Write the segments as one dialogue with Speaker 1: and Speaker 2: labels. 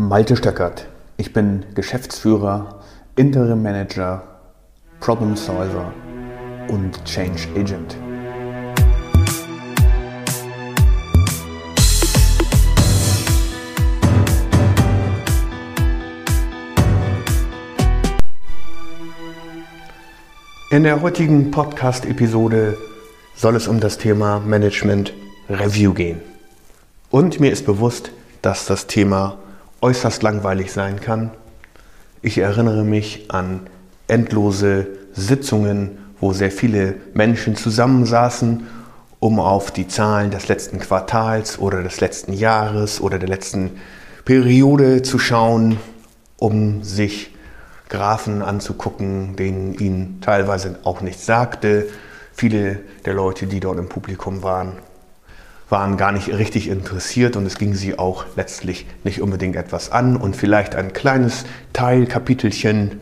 Speaker 1: Malte Stöckert. Ich bin Geschäftsführer, Interim Manager, Problem Solver und Change Agent. In der heutigen Podcast-Episode soll es um das Thema Management Review gehen. Und mir ist bewusst, dass das Thema äußerst langweilig sein kann. Ich erinnere mich an endlose Sitzungen, wo sehr viele Menschen zusammensaßen, um auf die Zahlen des letzten Quartals oder des letzten Jahres oder der letzten Periode zu schauen, um sich Graphen anzugucken, denen ihnen teilweise auch nichts sagte. Viele der Leute, die dort im Publikum waren, waren gar nicht richtig interessiert und es ging sie auch letztlich nicht unbedingt etwas an. Und vielleicht ein kleines Teilkapitelchen,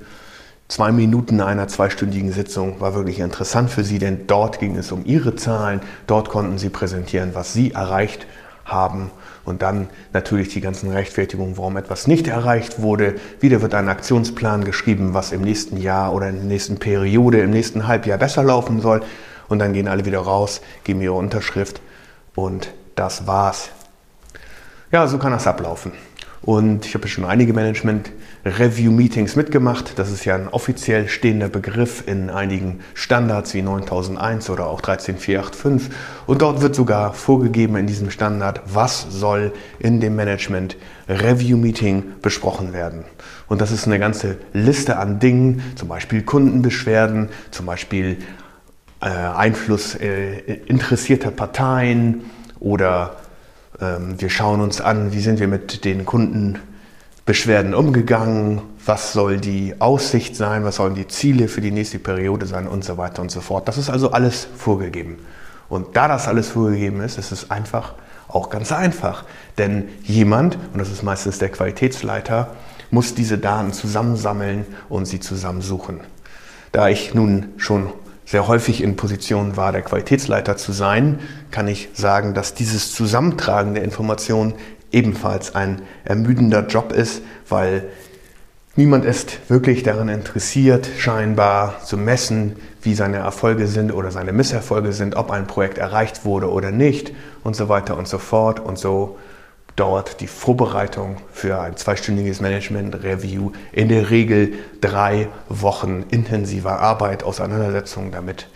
Speaker 1: zwei Minuten einer zweistündigen Sitzung war wirklich interessant für sie, denn dort ging es um ihre Zahlen, dort konnten sie präsentieren, was sie erreicht haben und dann natürlich die ganzen Rechtfertigungen, warum etwas nicht erreicht wurde. Wieder wird ein Aktionsplan geschrieben, was im nächsten Jahr oder in der nächsten Periode, im nächsten Halbjahr besser laufen soll. Und dann gehen alle wieder raus, geben ihre Unterschrift und das war's. Ja, so kann das ablaufen. Und ich habe schon einige Management-Review-Meetings mitgemacht. Das ist ja ein offiziell stehender Begriff in einigen Standards wie 9001 oder auch 13485. Und dort wird sogar vorgegeben in diesem Standard, was soll in dem Management-Review-Meeting besprochen werden. Und das ist eine ganze Liste an Dingen, zum Beispiel Kundenbeschwerden, zum Beispiel äh, Einfluss äh, interessierter Parteien oder ähm, wir schauen uns an, wie sind wir mit den Kundenbeschwerden umgegangen, was soll die Aussicht sein, was sollen die Ziele für die nächste Periode sein und so weiter und so fort. Das ist also alles vorgegeben. Und da das alles vorgegeben ist, ist es einfach auch ganz einfach. Denn jemand, und das ist meistens der Qualitätsleiter, muss diese Daten zusammensammeln und sie zusammensuchen. Da ich nun schon sehr häufig in Position war, der Qualitätsleiter zu sein, kann ich sagen, dass dieses Zusammentragen der Informationen ebenfalls ein ermüdender Job ist, weil niemand ist wirklich daran interessiert, scheinbar zu messen, wie seine Erfolge sind oder seine Misserfolge sind, ob ein Projekt erreicht wurde oder nicht und so weiter und so fort. Und so dauert die Vorbereitung für ein zweistündiges Management-Review in der Regel drei Wochen intensiver Arbeit, Auseinandersetzung damit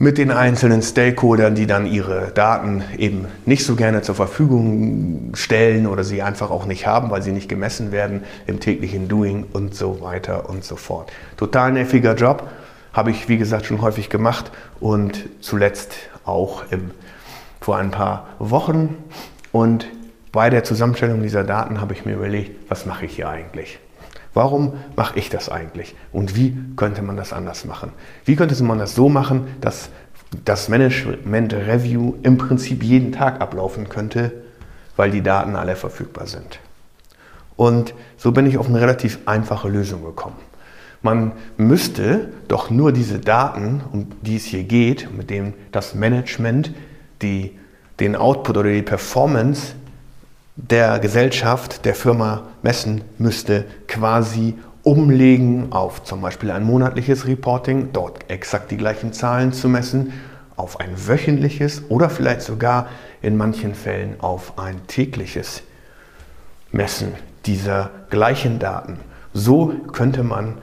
Speaker 1: mit den einzelnen Stakeholdern, die dann ihre Daten eben nicht so gerne zur Verfügung stellen oder sie einfach auch nicht haben, weil sie nicht gemessen werden im täglichen Doing und so weiter und so fort. Total nerviger Job, habe ich wie gesagt schon häufig gemacht und zuletzt auch im, vor ein paar Wochen. Und bei der Zusammenstellung dieser Daten habe ich mir überlegt, was mache ich hier eigentlich? Warum mache ich das eigentlich? Und wie könnte man das anders machen? Wie könnte man das so machen, dass das Management Review im Prinzip jeden Tag ablaufen könnte, weil die Daten alle verfügbar sind? Und so bin ich auf eine relativ einfache Lösung gekommen. Man müsste doch nur diese Daten, um die es hier geht, mit dem das Management die, den Output oder die Performance der Gesellschaft, der Firma messen müsste, quasi umlegen auf zum Beispiel ein monatliches Reporting, dort exakt die gleichen Zahlen zu messen, auf ein wöchentliches oder vielleicht sogar in manchen Fällen auf ein tägliches Messen dieser gleichen Daten. So könnte man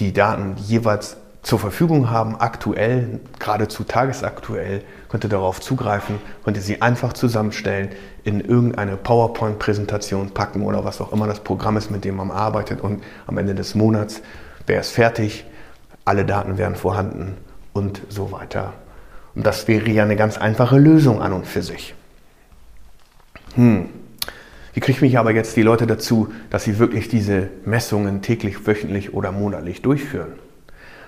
Speaker 1: die Daten jeweils zur Verfügung haben, aktuell, geradezu tagesaktuell, könnte darauf zugreifen, könnte sie einfach zusammenstellen, in irgendeine PowerPoint-Präsentation packen oder was auch immer das Programm ist, mit dem man arbeitet und am Ende des Monats wäre es fertig, alle Daten wären vorhanden und so weiter. Und das wäre ja eine ganz einfache Lösung an und für sich. Hm. Wie kriege ich aber jetzt die Leute dazu, dass sie wirklich diese Messungen täglich, wöchentlich oder monatlich durchführen?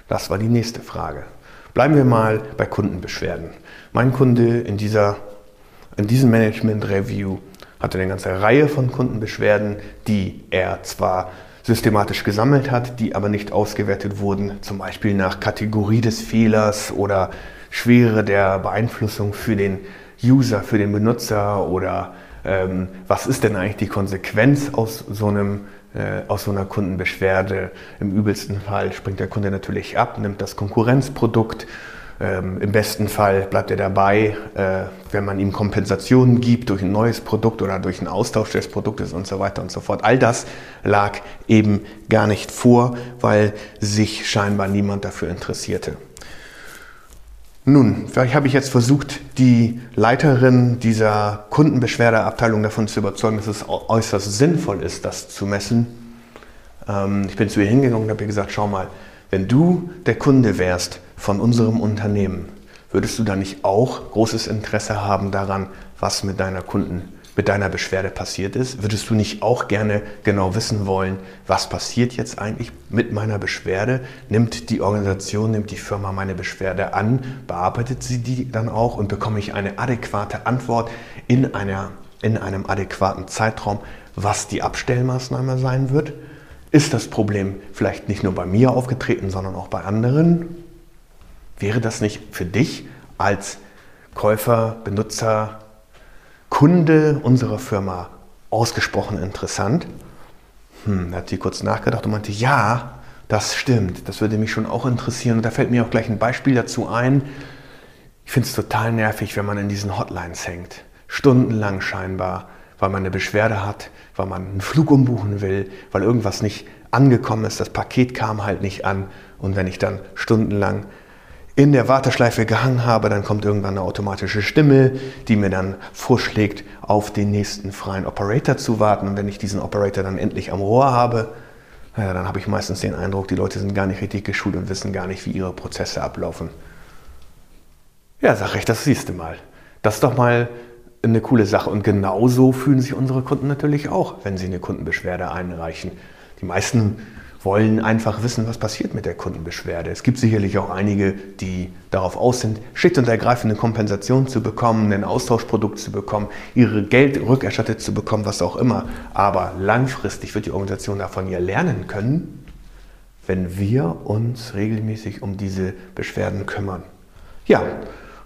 Speaker 1: Das war die nächste Frage. Bleiben wir mal bei Kundenbeschwerden. Mein Kunde in, dieser, in diesem Management-Review hatte eine ganze Reihe von Kundenbeschwerden, die er zwar systematisch gesammelt hat, die aber nicht ausgewertet wurden, zum Beispiel nach Kategorie des Fehlers oder Schwere der Beeinflussung für den User, für den Benutzer oder ähm, was ist denn eigentlich die Konsequenz aus so einem aus so einer Kundenbeschwerde. Im übelsten Fall springt der Kunde natürlich ab, nimmt das Konkurrenzprodukt. Ähm, Im besten Fall bleibt er dabei, äh, wenn man ihm Kompensationen gibt durch ein neues Produkt oder durch einen Austausch des Produktes und so weiter und so fort. All das lag eben gar nicht vor, weil sich scheinbar niemand dafür interessierte. Nun, vielleicht habe ich jetzt versucht, die Leiterin dieser Kundenbeschwerdeabteilung davon zu überzeugen, dass es äußerst sinnvoll ist, das zu messen. Ähm, ich bin zu ihr hingegangen und habe ihr gesagt, schau mal, wenn du der Kunde wärst von unserem Unternehmen, würdest du da nicht auch großes Interesse haben daran, was mit deiner Kunden mit deiner Beschwerde passiert ist? Würdest du nicht auch gerne genau wissen wollen, was passiert jetzt eigentlich mit meiner Beschwerde? Nimmt die Organisation, nimmt die Firma meine Beschwerde an, bearbeitet sie die dann auch und bekomme ich eine adäquate Antwort in, einer, in einem adäquaten Zeitraum, was die Abstellmaßnahme sein wird? Ist das Problem vielleicht nicht nur bei mir aufgetreten, sondern auch bei anderen? Wäre das nicht für dich als Käufer, Benutzer, Kunde unserer Firma ausgesprochen interessant. Hm, da hat sie kurz nachgedacht und meinte, ja, das stimmt, das würde mich schon auch interessieren. Und da fällt mir auch gleich ein Beispiel dazu ein. Ich finde es total nervig, wenn man in diesen Hotlines hängt. Stundenlang scheinbar, weil man eine Beschwerde hat, weil man einen Flug umbuchen will, weil irgendwas nicht angekommen ist, das Paket kam halt nicht an. Und wenn ich dann stundenlang in der Warteschleife gehangen habe, dann kommt irgendwann eine automatische Stimme, die mir dann vorschlägt, auf den nächsten freien Operator zu warten. Und wenn ich diesen Operator dann endlich am Rohr habe, ja, dann habe ich meistens den Eindruck, die Leute sind gar nicht richtig geschult und wissen gar nicht, wie ihre Prozesse ablaufen. Ja, sag ich, das siehst du mal. Das ist doch mal eine coole Sache. Und genauso fühlen sich unsere Kunden natürlich auch, wenn sie eine Kundenbeschwerde einreichen. Die meisten wollen einfach wissen, was passiert mit der Kundenbeschwerde. Es gibt sicherlich auch einige, die darauf aus sind, schlicht und ergreifend eine Kompensation zu bekommen, ein Austauschprodukt zu bekommen, ihre Geld rückerstattet zu bekommen, was auch immer. Aber langfristig wird die Organisation davon ja lernen können, wenn wir uns regelmäßig um diese Beschwerden kümmern. Ja,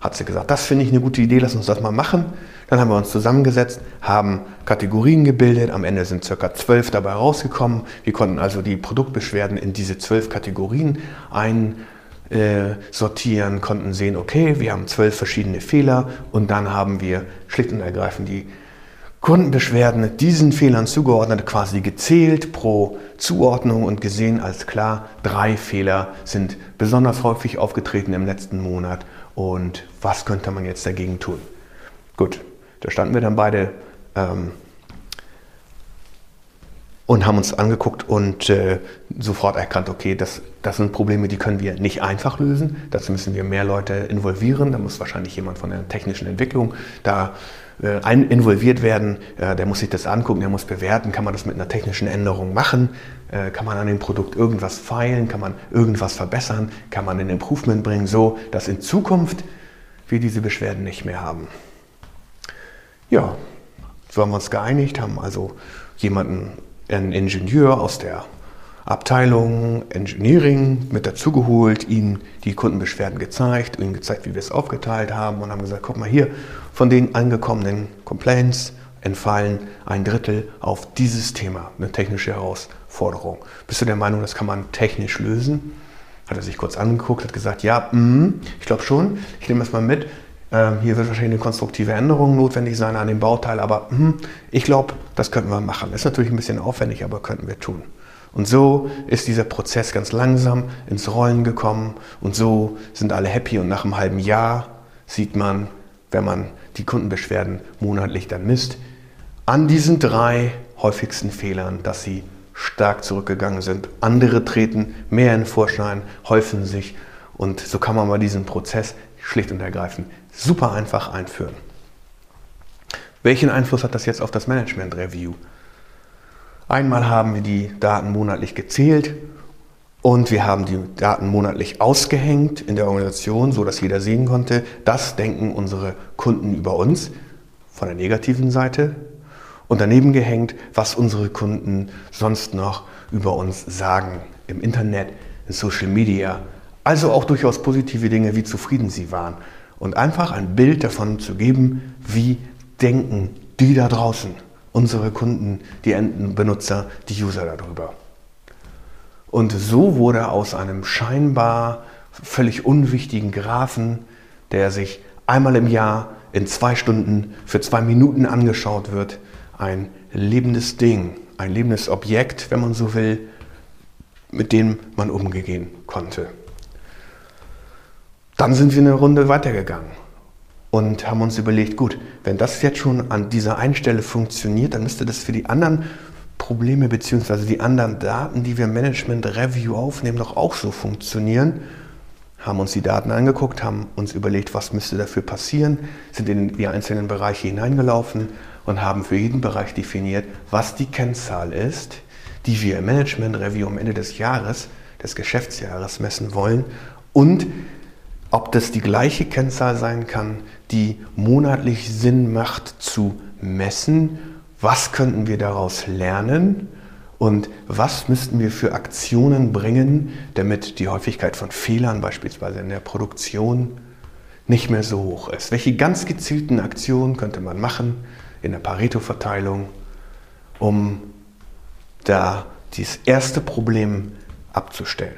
Speaker 1: hat sie gesagt, das finde ich eine gute Idee, lass uns das mal machen. Dann haben wir uns zusammengesetzt, haben Kategorien gebildet, am Ende sind circa zwölf dabei rausgekommen. Wir konnten also die Produktbeschwerden in diese zwölf Kategorien einsortieren, konnten sehen, okay, wir haben zwölf verschiedene Fehler und dann haben wir schlicht und ergreifend die Kundenbeschwerden diesen Fehlern zugeordnet, quasi gezählt pro Zuordnung und gesehen als klar, drei Fehler sind besonders häufig aufgetreten im letzten Monat und was könnte man jetzt dagegen tun? Gut, da standen wir dann beide ähm, und haben uns angeguckt und äh, sofort erkannt, okay, das, das sind Probleme, die können wir nicht einfach lösen. Dazu müssen wir mehr Leute involvieren. Da muss wahrscheinlich jemand von der technischen Entwicklung da äh, involviert werden. Äh, der muss sich das angucken, der muss bewerten, kann man das mit einer technischen Änderung machen, kann man an dem Produkt irgendwas feilen, kann man irgendwas verbessern, kann man ein Improvement bringen, so dass in Zukunft wir diese Beschwerden nicht mehr haben. Ja, so haben wir uns geeinigt, haben? Also jemanden, einen Ingenieur aus der Abteilung Engineering mit dazugeholt, ihm die Kundenbeschwerden gezeigt, ihm gezeigt, wie wir es aufgeteilt haben und haben gesagt, guck mal hier, von den angekommenen Complaints entfallen ein Drittel auf dieses Thema, eine technische Herausforderung. Bist du der Meinung, das kann man technisch lösen? Hat er sich kurz angeguckt, hat gesagt, ja, mh, ich glaube schon, ich nehme das mal mit. Ähm, hier wird wahrscheinlich eine konstruktive Änderung notwendig sein an dem Bauteil, aber mh, ich glaube, das könnten wir machen. Ist natürlich ein bisschen aufwendig, aber könnten wir tun. Und so ist dieser Prozess ganz langsam ins Rollen gekommen und so sind alle happy und nach einem halben Jahr sieht man, wenn man die Kundenbeschwerden monatlich dann misst, an diesen drei häufigsten Fehlern, dass sie stark zurückgegangen sind. Andere treten mehr in Vorschein, häufen sich und so kann man mal diesen Prozess schlicht und ergreifend super einfach einführen. Welchen Einfluss hat das jetzt auf das Management Review? Einmal haben wir die Daten monatlich gezählt und wir haben die Daten monatlich ausgehängt in der Organisation, so dass jeder sehen konnte, das denken unsere Kunden über uns von der negativen Seite und daneben gehängt, was unsere Kunden sonst noch über uns sagen im Internet, in Social Media, also auch durchaus positive Dinge, wie zufrieden sie waren und einfach ein Bild davon zu geben, wie denken die da draußen, unsere Kunden, die Endenbenutzer, die User darüber. Und so wurde aus einem scheinbar völlig unwichtigen Graphen, der sich einmal im Jahr in zwei Stunden für zwei Minuten angeschaut wird, ein lebendes Ding, ein lebendes Objekt, wenn man so will, mit dem man umgehen konnte. Dann sind wir eine Runde weitergegangen und haben uns überlegt, gut, wenn das jetzt schon an dieser einen Stelle funktioniert, dann müsste das für die anderen Probleme bzw. die anderen Daten, die wir im Management Review aufnehmen, doch auch so funktionieren. Haben uns die Daten angeguckt, haben uns überlegt, was müsste dafür passieren, sind in die einzelnen Bereiche hineingelaufen und haben für jeden Bereich definiert, was die Kennzahl ist, die wir im Management Review am Ende des Jahres, des Geschäftsjahres messen wollen und ob das die gleiche Kennzahl sein kann, die monatlich Sinn macht zu messen, was könnten wir daraus lernen und was müssten wir für Aktionen bringen, damit die Häufigkeit von Fehlern beispielsweise in der Produktion nicht mehr so hoch ist. Welche ganz gezielten Aktionen könnte man machen in der Pareto-Verteilung, um da dieses erste Problem abzustellen?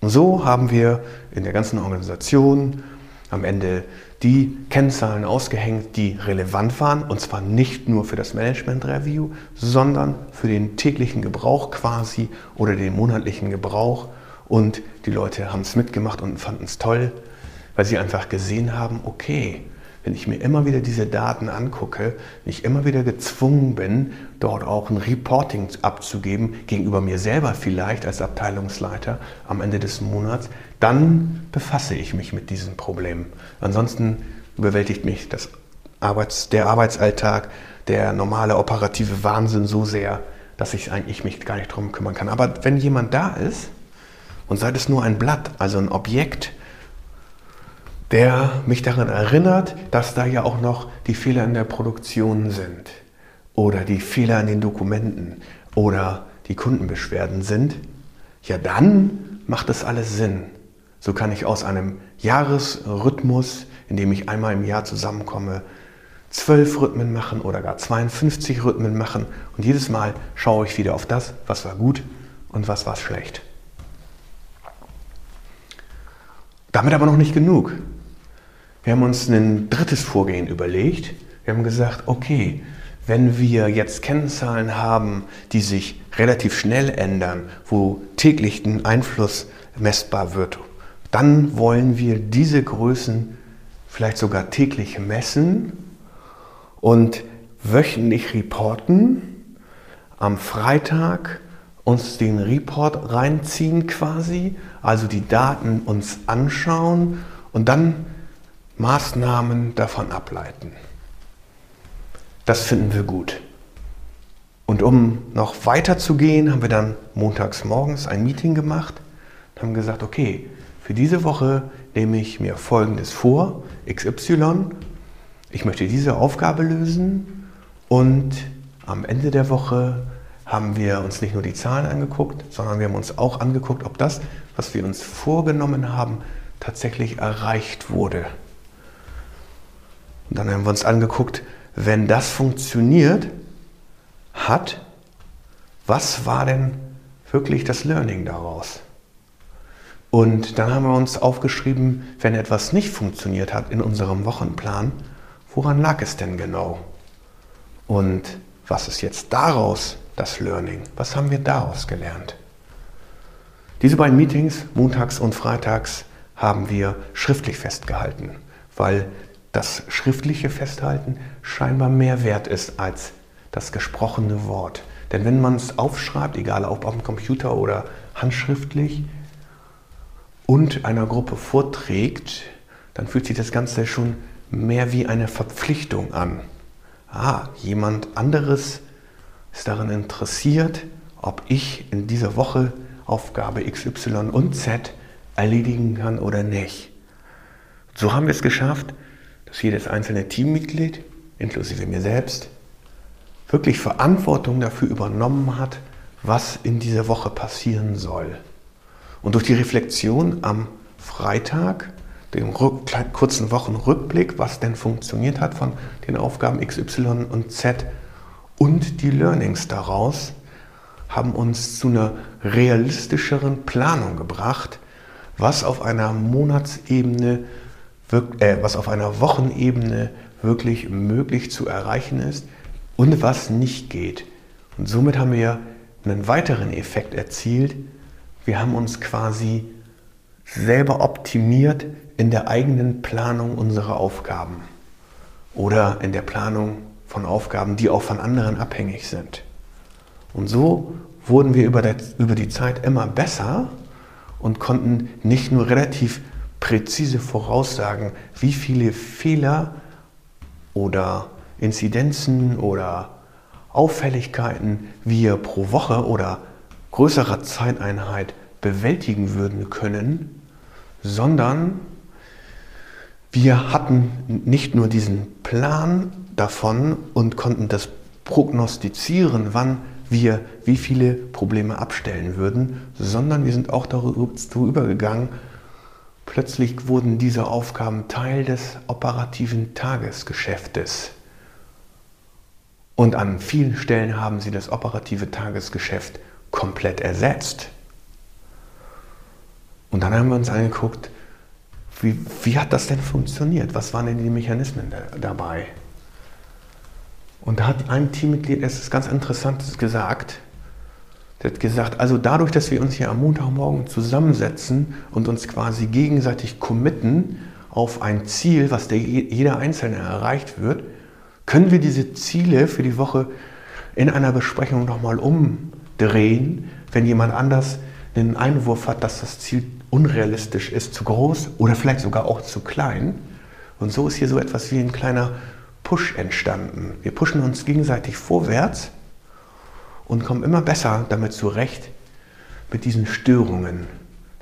Speaker 1: Und so haben wir in der ganzen Organisation am Ende die Kennzahlen ausgehängt, die relevant waren, und zwar nicht nur für das Management Review, sondern für den täglichen Gebrauch quasi oder den monatlichen Gebrauch. Und die Leute haben es mitgemacht und fanden es toll, weil sie einfach gesehen haben, okay, wenn ich mir immer wieder diese Daten angucke, ich immer wieder gezwungen bin, dort auch ein Reporting abzugeben, gegenüber mir selber vielleicht als Abteilungsleiter am Ende des Monats, dann befasse ich mich mit diesen Problemen. Ansonsten überwältigt mich das Arbeits-, der Arbeitsalltag, der normale operative Wahnsinn so sehr, dass ich eigentlich mich gar nicht darum kümmern kann. Aber wenn jemand da ist und sei es nur ein Blatt, also ein Objekt, der mich daran erinnert, dass da ja auch noch die Fehler in der Produktion sind oder die Fehler in den Dokumenten oder die Kundenbeschwerden sind, ja dann macht das alles Sinn. So kann ich aus einem Jahresrhythmus, in dem ich einmal im Jahr zusammenkomme, zwölf Rhythmen machen oder gar 52 Rhythmen machen und jedes Mal schaue ich wieder auf das, was war gut und was war schlecht. Damit aber noch nicht genug. Wir haben uns ein drittes Vorgehen überlegt. Wir haben gesagt, okay, wenn wir jetzt Kennzahlen haben, die sich relativ schnell ändern, wo täglich ein Einfluss messbar wird, dann wollen wir diese Größen vielleicht sogar täglich messen und wöchentlich reporten. Am Freitag uns den Report reinziehen quasi, also die Daten uns anschauen und dann Maßnahmen davon ableiten. Das finden wir gut. Und um noch weiter zu gehen, haben wir dann montags morgens ein Meeting gemacht und haben gesagt, okay, für diese Woche nehme ich mir Folgendes vor, XY. Ich möchte diese Aufgabe lösen und am Ende der Woche haben wir uns nicht nur die Zahlen angeguckt, sondern wir haben uns auch angeguckt, ob das, was wir uns vorgenommen haben, tatsächlich erreicht wurde. Und dann haben wir uns angeguckt, wenn das funktioniert hat, was war denn wirklich das Learning daraus? Und dann haben wir uns aufgeschrieben, wenn etwas nicht funktioniert hat in unserem Wochenplan, woran lag es denn genau? Und was ist jetzt daraus das Learning? Was haben wir daraus gelernt? Diese beiden Meetings, montags und freitags, haben wir schriftlich festgehalten, weil das schriftliche Festhalten scheinbar mehr wert ist als das gesprochene Wort. Denn wenn man es aufschreibt, egal ob am Computer oder handschriftlich, und einer Gruppe vorträgt, dann fühlt sich das Ganze schon mehr wie eine Verpflichtung an. Ah, jemand anderes ist daran interessiert, ob ich in dieser Woche Aufgabe XY und Z erledigen kann oder nicht. So haben wir es geschafft, dass jedes einzelne Teammitglied, inklusive mir selbst, wirklich Verantwortung dafür übernommen hat, was in dieser Woche passieren soll. Und durch die Reflexion am Freitag dem kurzen Wochenrückblick, was denn funktioniert hat von den Aufgaben X, Y und Z und die Learnings daraus haben uns zu einer realistischeren Planung gebracht, was auf einer Monatsebene, äh, was auf einer Wochenebene wirklich möglich zu erreichen ist und was nicht geht. Und somit haben wir einen weiteren Effekt erzielt. Wir haben uns quasi selber optimiert in der eigenen Planung unserer Aufgaben oder in der Planung von Aufgaben, die auch von anderen abhängig sind. Und so wurden wir über, der, über die Zeit immer besser und konnten nicht nur relativ präzise voraussagen, wie viele Fehler oder Inzidenzen oder Auffälligkeiten wir pro Woche oder größerer Zeiteinheit bewältigen würden können, sondern wir hatten nicht nur diesen Plan davon und konnten das prognostizieren, wann wir wie viele Probleme abstellen würden, sondern wir sind auch dazu übergegangen, plötzlich wurden diese Aufgaben Teil des operativen Tagesgeschäftes. Und an vielen Stellen haben sie das operative Tagesgeschäft komplett ersetzt. Und dann haben wir uns angeguckt, wie, wie hat das denn funktioniert? Was waren denn die Mechanismen da, dabei? Und da hat ein Teammitglied etwas ganz Interessantes gesagt. Der hat gesagt, also dadurch, dass wir uns hier am Montagmorgen zusammensetzen und uns quasi gegenseitig committen auf ein Ziel, was der, jeder Einzelne erreicht wird, können wir diese Ziele für die Woche in einer Besprechung nochmal umdrehen, wenn jemand anders den Einwurf hat, dass das Ziel unrealistisch ist, zu groß oder vielleicht sogar auch zu klein. Und so ist hier so etwas wie ein kleiner Push entstanden. Wir pushen uns gegenseitig vorwärts und kommen immer besser damit zurecht mit diesen Störungen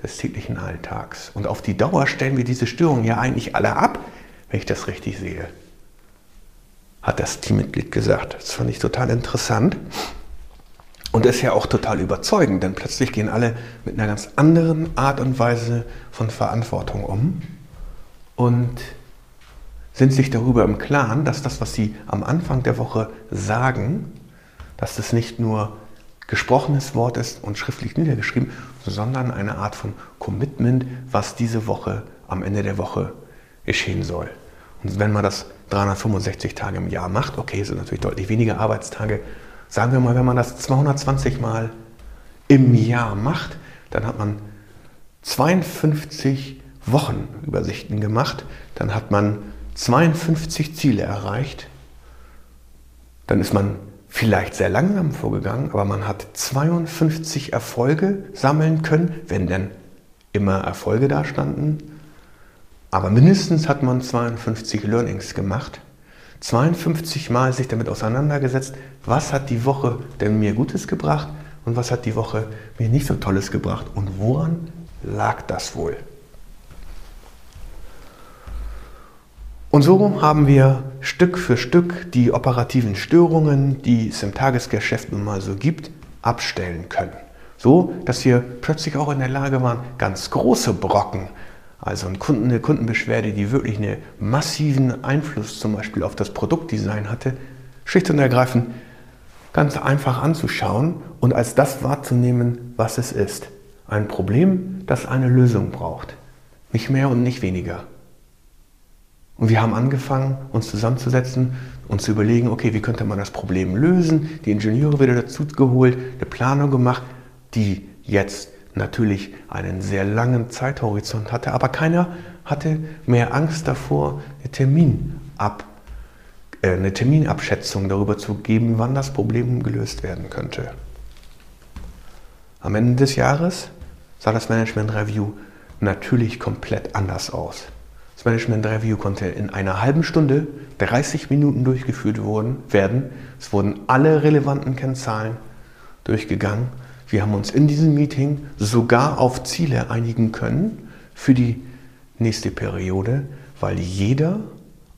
Speaker 1: des täglichen Alltags. Und auf die Dauer stellen wir diese Störungen ja eigentlich alle ab, wenn ich das richtig sehe, hat das Teammitglied gesagt. Das fand ich total interessant. Und ist ja auch total überzeugend, denn plötzlich gehen alle mit einer ganz anderen Art und Weise von Verantwortung um. Und sind sich darüber im Klaren, dass das, was sie am Anfang der Woche sagen, dass das nicht nur gesprochenes Wort ist und schriftlich niedergeschrieben, sondern eine Art von Commitment, was diese Woche am Ende der Woche geschehen soll. Und wenn man das 365 Tage im Jahr macht, okay, sind natürlich deutlich weniger Arbeitstage, sagen wir mal, wenn man das 220 Mal im Jahr macht, dann hat man 52 Wochenübersichten gemacht, dann hat man 52 Ziele erreicht, dann ist man vielleicht sehr langsam vorgegangen, aber man hat 52 Erfolge sammeln können, wenn denn immer Erfolge da standen. Aber mindestens hat man 52 Learnings gemacht, 52 Mal sich damit auseinandergesetzt, was hat die Woche denn mir Gutes gebracht und was hat die Woche mir nicht so Tolles gebracht und woran lag das wohl? Und so haben wir Stück für Stück die operativen Störungen, die es im Tagesgeschäft nun mal so gibt, abstellen können. So, dass wir plötzlich auch in der Lage waren, ganz große Brocken, also eine Kundenbeschwerde, die wirklich einen massiven Einfluss zum Beispiel auf das Produktdesign hatte, schlicht und ergreifend ganz einfach anzuschauen und als das wahrzunehmen, was es ist. Ein Problem, das eine Lösung braucht. Nicht mehr und nicht weniger. Und wir haben angefangen, uns zusammenzusetzen und zu überlegen, okay, wie könnte man das Problem lösen? Die Ingenieure wieder dazu geholt, eine Planung gemacht, die jetzt natürlich einen sehr langen Zeithorizont hatte, aber keiner hatte mehr Angst davor, eine, Terminab, äh, eine Terminabschätzung darüber zu geben, wann das Problem gelöst werden könnte. Am Ende des Jahres sah das Management Review natürlich komplett anders aus. Das Management Review konnte in einer halben Stunde 30 Minuten durchgeführt worden, werden. Es wurden alle relevanten Kennzahlen durchgegangen. Wir haben uns in diesem Meeting sogar auf Ziele einigen können für die nächste Periode, weil jeder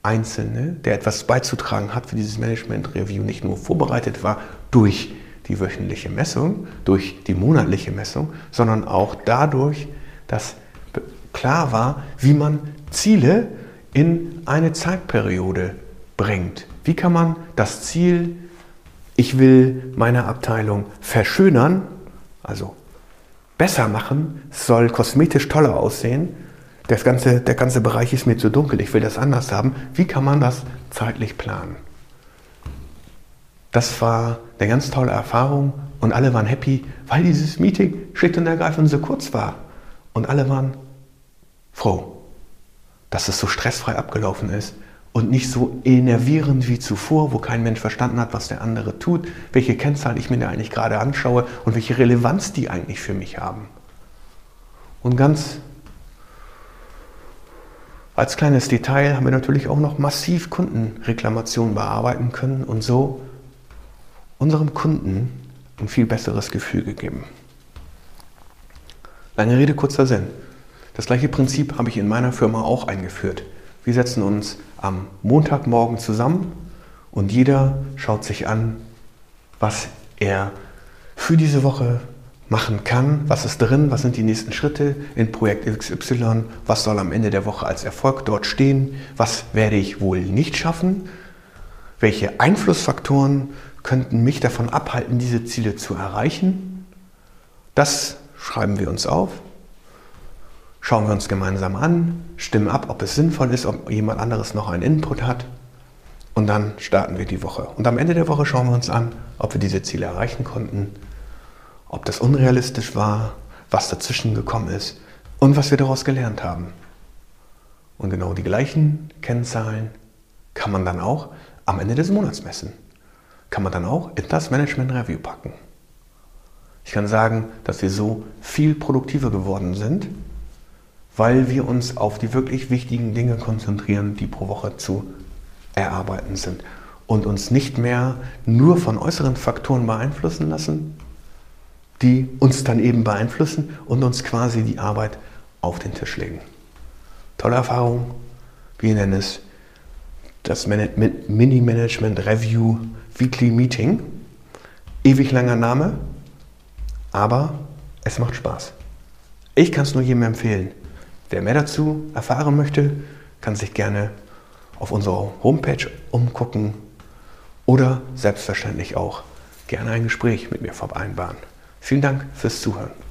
Speaker 1: Einzelne, der etwas beizutragen hat für dieses Management Review, nicht nur vorbereitet war durch die wöchentliche Messung, durch die monatliche Messung, sondern auch dadurch, dass klar war, wie man Ziele in eine Zeitperiode bringt. Wie kann man das Ziel, ich will meine Abteilung verschönern, also besser machen, soll kosmetisch toller aussehen, das ganze, der ganze Bereich ist mir zu dunkel, ich will das anders haben. Wie kann man das zeitlich planen? Das war eine ganz tolle Erfahrung und alle waren happy, weil dieses Meeting schlicht und ergreifend so kurz war. Und alle waren froh, dass es so stressfrei abgelaufen ist und nicht so enervierend wie zuvor, wo kein Mensch verstanden hat, was der andere tut, welche Kennzahlen ich mir da eigentlich gerade anschaue und welche Relevanz die eigentlich für mich haben. Und ganz als kleines Detail haben wir natürlich auch noch massiv Kundenreklamationen bearbeiten können und so unserem Kunden ein viel besseres Gefühl gegeben. Lange Rede, kurzer Sinn. Das gleiche Prinzip habe ich in meiner Firma auch eingeführt. Wir setzen uns am Montagmorgen zusammen und jeder schaut sich an, was er für diese Woche machen kann, was ist drin, was sind die nächsten Schritte in Projekt XY, was soll am Ende der Woche als Erfolg dort stehen, was werde ich wohl nicht schaffen, welche Einflussfaktoren könnten mich davon abhalten, diese Ziele zu erreichen. Das schreiben wir uns auf, schauen wir uns gemeinsam an, stimmen ab, ob es sinnvoll ist, ob jemand anderes noch einen Input hat und dann starten wir die Woche. Und am Ende der Woche schauen wir uns an, ob wir diese Ziele erreichen konnten ob das unrealistisch war, was dazwischen gekommen ist und was wir daraus gelernt haben. Und genau die gleichen Kennzahlen kann man dann auch am Ende des Monats messen. Kann man dann auch in das Management Review packen. Ich kann sagen, dass wir so viel produktiver geworden sind, weil wir uns auf die wirklich wichtigen Dinge konzentrieren, die pro Woche zu erarbeiten sind und uns nicht mehr nur von äußeren Faktoren beeinflussen lassen, die uns dann eben beeinflussen und uns quasi die Arbeit auf den Tisch legen. Tolle Erfahrung. Wir nennen es das Mini-Management Review Weekly Meeting. Ewig langer Name, aber es macht Spaß. Ich kann es nur jedem empfehlen. Wer mehr dazu erfahren möchte, kann sich gerne auf unserer Homepage umgucken oder selbstverständlich auch gerne ein Gespräch mit mir vereinbaren. Vielen Dank fürs Zuhören.